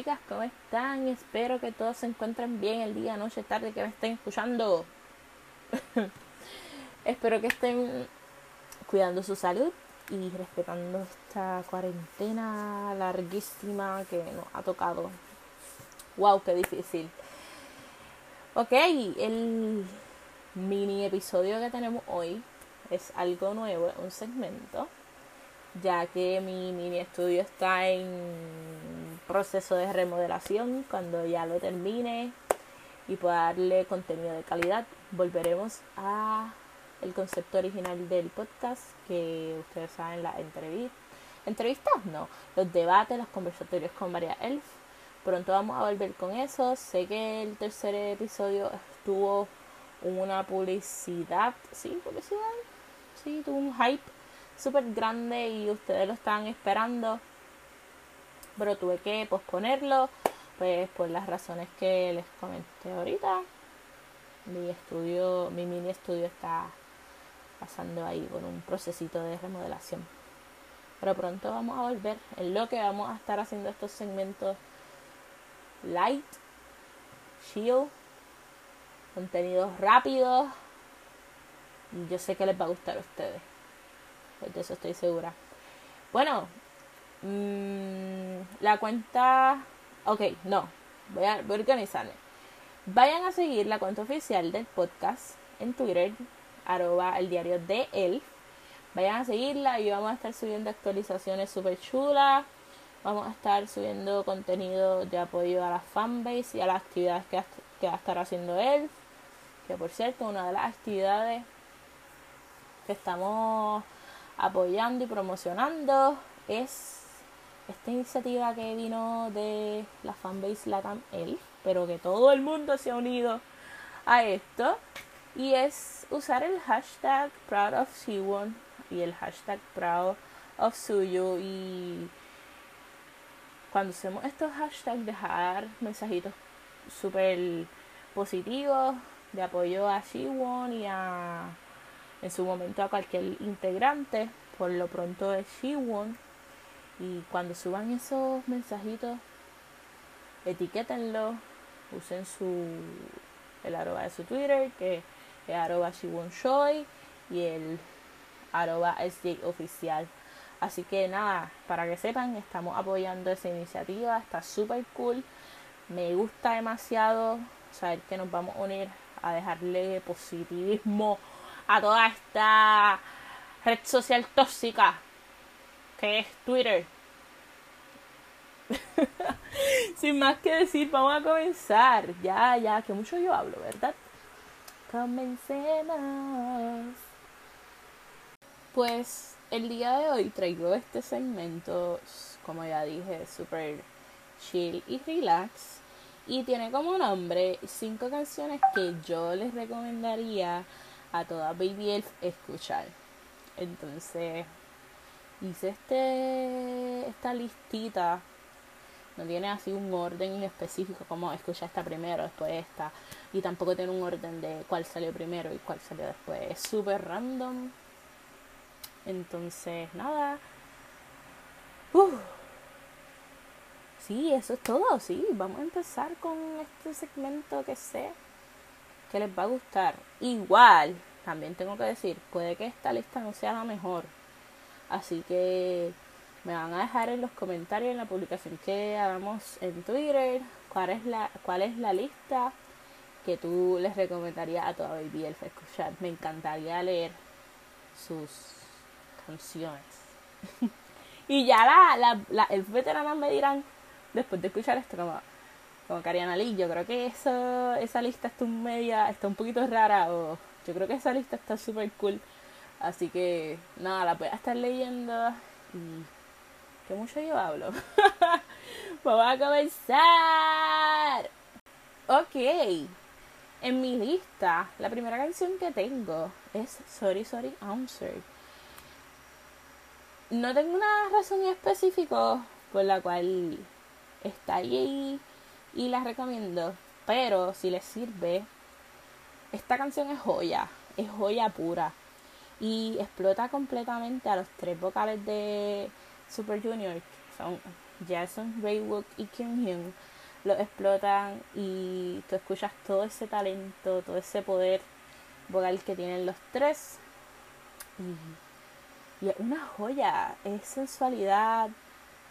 chicas, ¿cómo están? Espero que todos se encuentren bien el día, noche, tarde que me estén escuchando. Espero que estén cuidando su salud y respetando esta cuarentena larguísima que nos ha tocado. ¡Wow! ¡Qué difícil! Ok, el mini episodio que tenemos hoy es algo nuevo, un segmento ya que mi mini estudio está en proceso de remodelación. Cuando ya lo termine y pueda darle contenido de calidad, volveremos a el concepto original del podcast que ustedes saben la entrevista entrevistas no los debates los conversatorios con María Elf pronto vamos a volver con eso sé que el tercer episodio estuvo una publicidad sí publicidad sí tuvo un hype súper grande y ustedes lo estaban esperando. Pero tuve que posponerlo, pues por las razones que les comenté ahorita. Mi estudio, mi mini estudio está pasando ahí por un procesito de remodelación. Pero pronto vamos a volver. En lo que vamos a estar haciendo estos segmentos light, chill, contenidos rápidos. Y yo sé que les va a gustar a ustedes. Pues de eso estoy segura. Bueno, mmm, la cuenta... Ok, no, voy a, voy a organizarme. Vayan a seguir la cuenta oficial del podcast en Twitter, arroba el diario de él. Vayan a seguirla y vamos a estar subiendo actualizaciones súper chulas. Vamos a estar subiendo contenido de apoyo a la fanbase y a las actividades que, que va a estar haciendo él. Que por cierto, una de las actividades que estamos apoyando y promocionando es esta iniciativa que vino de la fanbase Latam Elf, pero que todo el mundo se ha unido a esto, y es usar el hashtag Proud of Siwon y el hashtag Proud of Suyo y cuando hacemos estos hashtags dejar mensajitos súper positivos de apoyo a Siwon y a en su momento a cualquier integrante, por lo pronto es Shiwon. Y cuando suban esos mensajitos, etiquétenlo, usen su el arroba de su Twitter, que es arroba Choi, y el arroba SJ oficial. Así que nada, para que sepan, estamos apoyando esa iniciativa, está súper cool. Me gusta demasiado saber que nos vamos a unir a dejarle positivismo a toda esta red social tóxica que es Twitter. Sin más que decir, vamos a comenzar. Ya, ya, que mucho yo hablo, ¿verdad? Comencemos. Pues el día de hoy traigo este segmento, como ya dije, super chill y relax. Y tiene como nombre cinco canciones que yo les recomendaría a toda Baby Elf escuchar. Entonces hice este esta listita. No tiene así un orden específico como escuchar esta primero, después esta. Y tampoco tiene un orden de cuál salió primero y cuál salió después. Es súper random. Entonces, nada. Uh. Sí, eso es todo, sí. Vamos a empezar con este segmento que sé que les va a gustar. Igual, también tengo que decir, puede que esta lista no sea la mejor. Así que me van a dejar en los comentarios en la publicación que hagamos en Twitter cuál es la, cuál es la lista que tú les recomendarías a toda Baby Elf escuchar. Me encantaría leer sus canciones. y ya la, la, la, el veterano me dirán, después de escuchar esto, como como Cariana Lee. Yo creo que eso, esa lista está un media, está un poquito rara o yo creo que esa lista está súper cool. Así que nada, la voy a estar leyendo y que mucho yo hablo. Vamos a comenzar. Ok, en mi lista, la primera canción que tengo es Sorry Sorry Answer. No tengo una razón específica por la cual está ahí y la recomiendo. Pero si les sirve, esta canción es joya, es joya pura. Y explota completamente a los tres vocales de Super Junior. Son Jason, Raywook y Kyung Hyun lo explotan y tú escuchas todo ese talento, todo ese poder vocal que tienen los tres. Y, y es una joya, es sensualidad,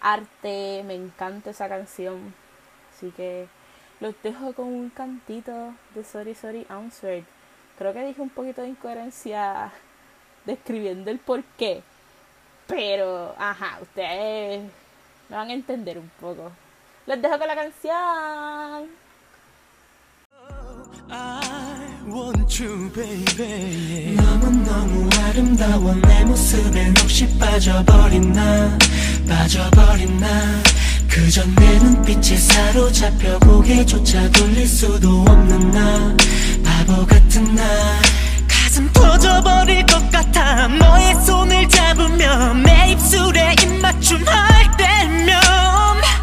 arte, me encanta esa canción. Así que los dejo con un cantito de Sorry Sorry Answered. Creo que dije un poquito de incoherencia describiendo el por qué. Pero, ajá, ustedes me van a entender un poco. Los dejo con la canción. I want you, baby. 너무너무 아름다워 내 모습에 혹시 빠져버린 나 빠져버린 나 그저 내 눈빛에 사로잡혀 고개조차 돌릴 수도 없는 나 바보 같은 나 터져버릴 것 같아 너의 손을 잡으면 내 입술에 입맞춤 할 때면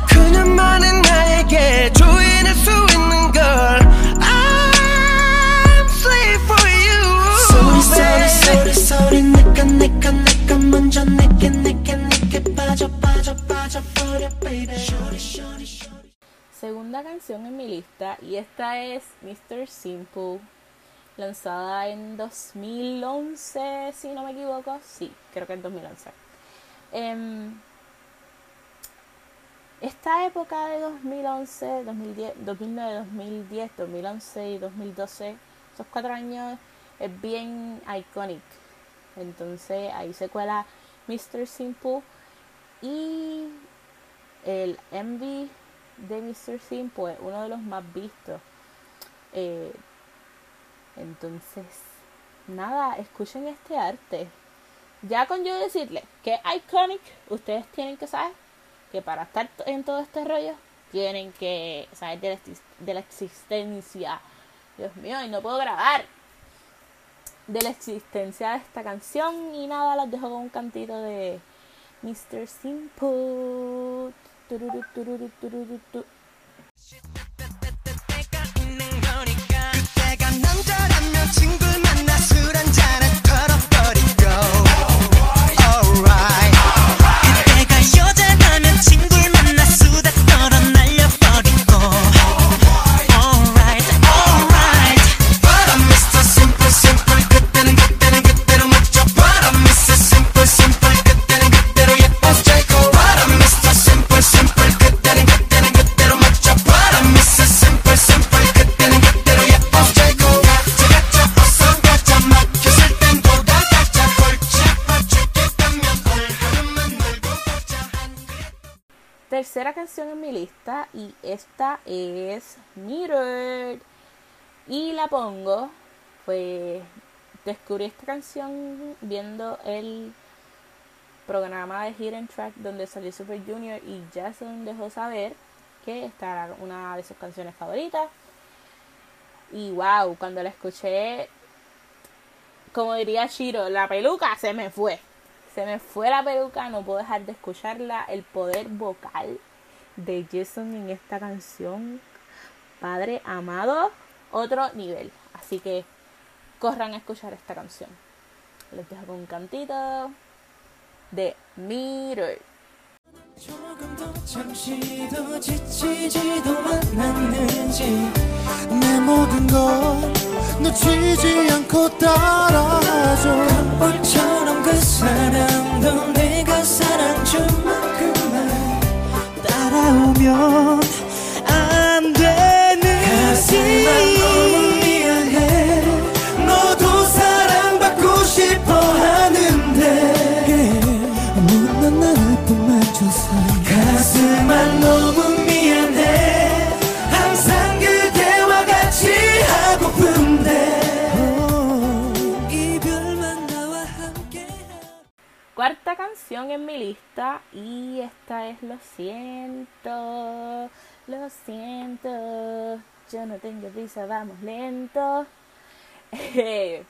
그녀만은 나에게 주인일 수 있는 걸 I'm slave for you 소리 소리 소리 소리 내가 내가 내가 먼저 내게 내게 내게 빠져 빠져 빠져 버려 baby Shorty shorty shorty Segunda canción en mi lista y esta es Mr. Simple, lanzada en 2011, si no me equivoco. Sí, creo que en 2011. Em, esta época de 2011, 2010, 2009, 2010, 2011 y 2012, esos cuatro años es bien iconic. Entonces ahí se cuela Mr. Simple y el MV de Mr. Simple es uno de los más vistos. Eh, entonces, nada, escuchen este arte. Ya con yo decirle que iconic, ustedes tienen que saber que para estar en todo este rollo tienen que saber de la, de la existencia. Dios mío, y no puedo grabar. De la existencia de esta canción. Y nada, las dejo con un cantito de Mr. Simple. Tercera canción en mi lista y esta es Mirrored. Y la pongo, pues descubrí esta canción viendo el programa de Hidden Track donde salió Super Junior y Jason dejó saber que esta era una de sus canciones favoritas. Y wow, cuando la escuché, como diría Shiro, la peluca se me fue. Se me fue la peluca, no puedo dejar de escucharla. El poder vocal de Jason en esta canción, Padre amado, otro nivel. Así que corran a escuchar esta canción. Les dejo con un cantito de Mirror. 조금 더 잠시 더 지치지도 않았는지 내 모든 걸 놓치지 않고 따라줘. 깜볼처럼 그 사람도 내가 사랑 준 만큼만 따라오면 Cuarta canción en mi lista y esta es Lo siento, lo siento, yo no tengo prisa, vamos lento.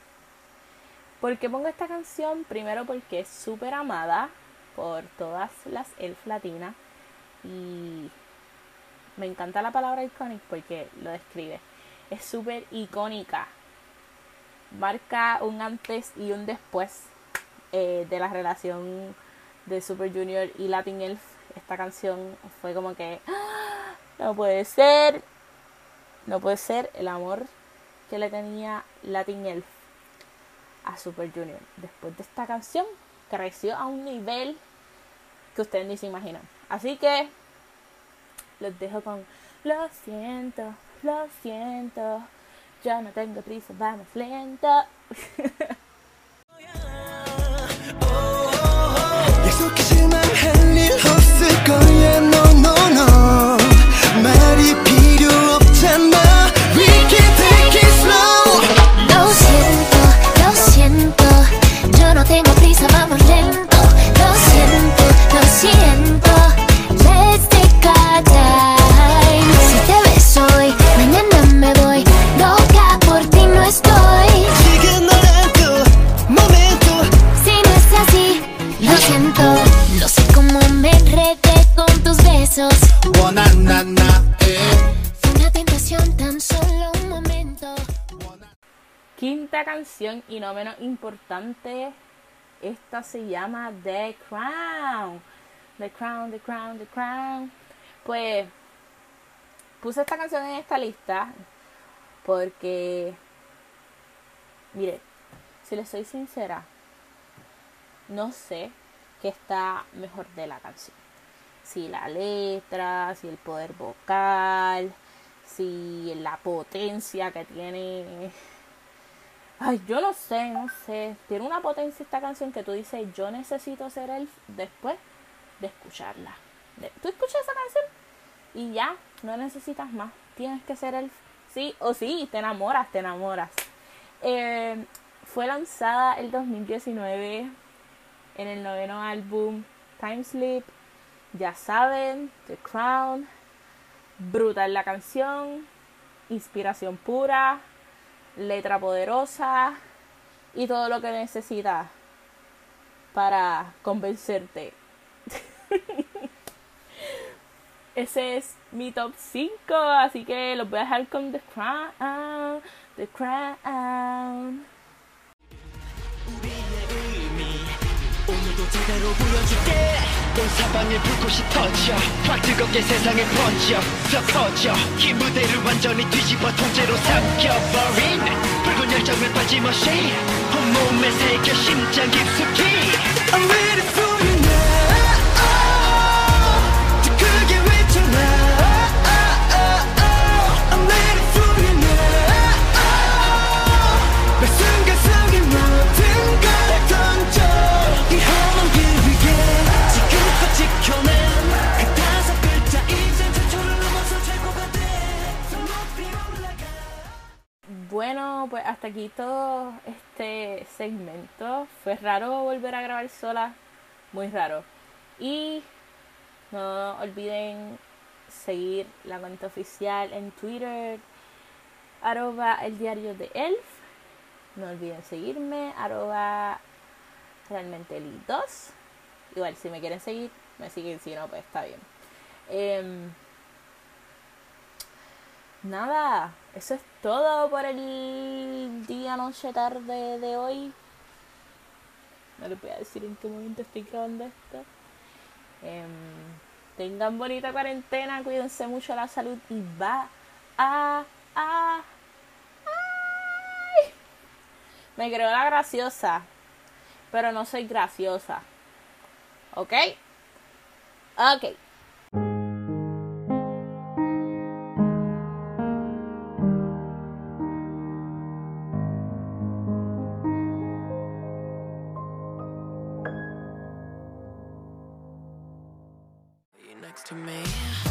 ¿Por qué pongo esta canción? Primero porque es súper amada por todas las elf latinas y me encanta la palabra iconic porque lo describe. Es súper icónica. Marca un antes y un después eh, de la relación de Super Junior y Latin Elf esta canción fue como que ¡Ah! no puede ser, no puede ser el amor que le tenía Latin Elf a Super Junior. Después de esta canción creció a un nivel que ustedes ni se imaginan. Así que los dejo con lo siento, lo siento, yo no tengo prisa, vamos lento. Y no menos importante, esta se llama The Crown. The Crown, The Crown, The Crown. Pues puse esta canción en esta lista porque, mire, si les soy sincera, no sé qué está mejor de la canción. Si la letra, si el poder vocal, si la potencia que tiene Ay, yo no sé, no sé. Tiene una potencia esta canción que tú dices, yo necesito ser él después de escucharla. Tú escuchas esa canción y ya, no necesitas más. Tienes que ser él. Sí o sí, te enamoras, te enamoras. Eh, fue lanzada el 2019 en el noveno álbum Time Sleep. Ya saben, The Crown. Brutal la canción. Inspiración pura letra poderosa y todo lo que necesitas para convencerte. Ese es mi top 5, así que los voy a dejar con The Crown. The Crown. 온 사방에 불꽃이 터져. 확 뜨겁게 세상에 번져. 더 커져. 이 무대를 완전히 뒤집어 통째로 삼켜버린 붉은 열정을 빠짐없이 온몸에 새겨 심장 깊숙이 I'm ready for Todo este segmento. Fue raro volver a grabar sola, muy raro. Y no olviden seguir la cuenta oficial en Twitter, arroba el diario de Elf. No olviden seguirme, arroba realmente el 2. Igual, si me quieren seguir, me siguen, si no, pues está bien. Em, Nada, eso es todo por el día, noche, tarde de hoy. No les voy a decir en qué momento estoy grabando esto. Em, tengan bonita cuarentena, cuídense mucho la salud y va a... a ¡Ay! Me creo la graciosa, pero no soy graciosa. ¿Ok? Ok. next to me.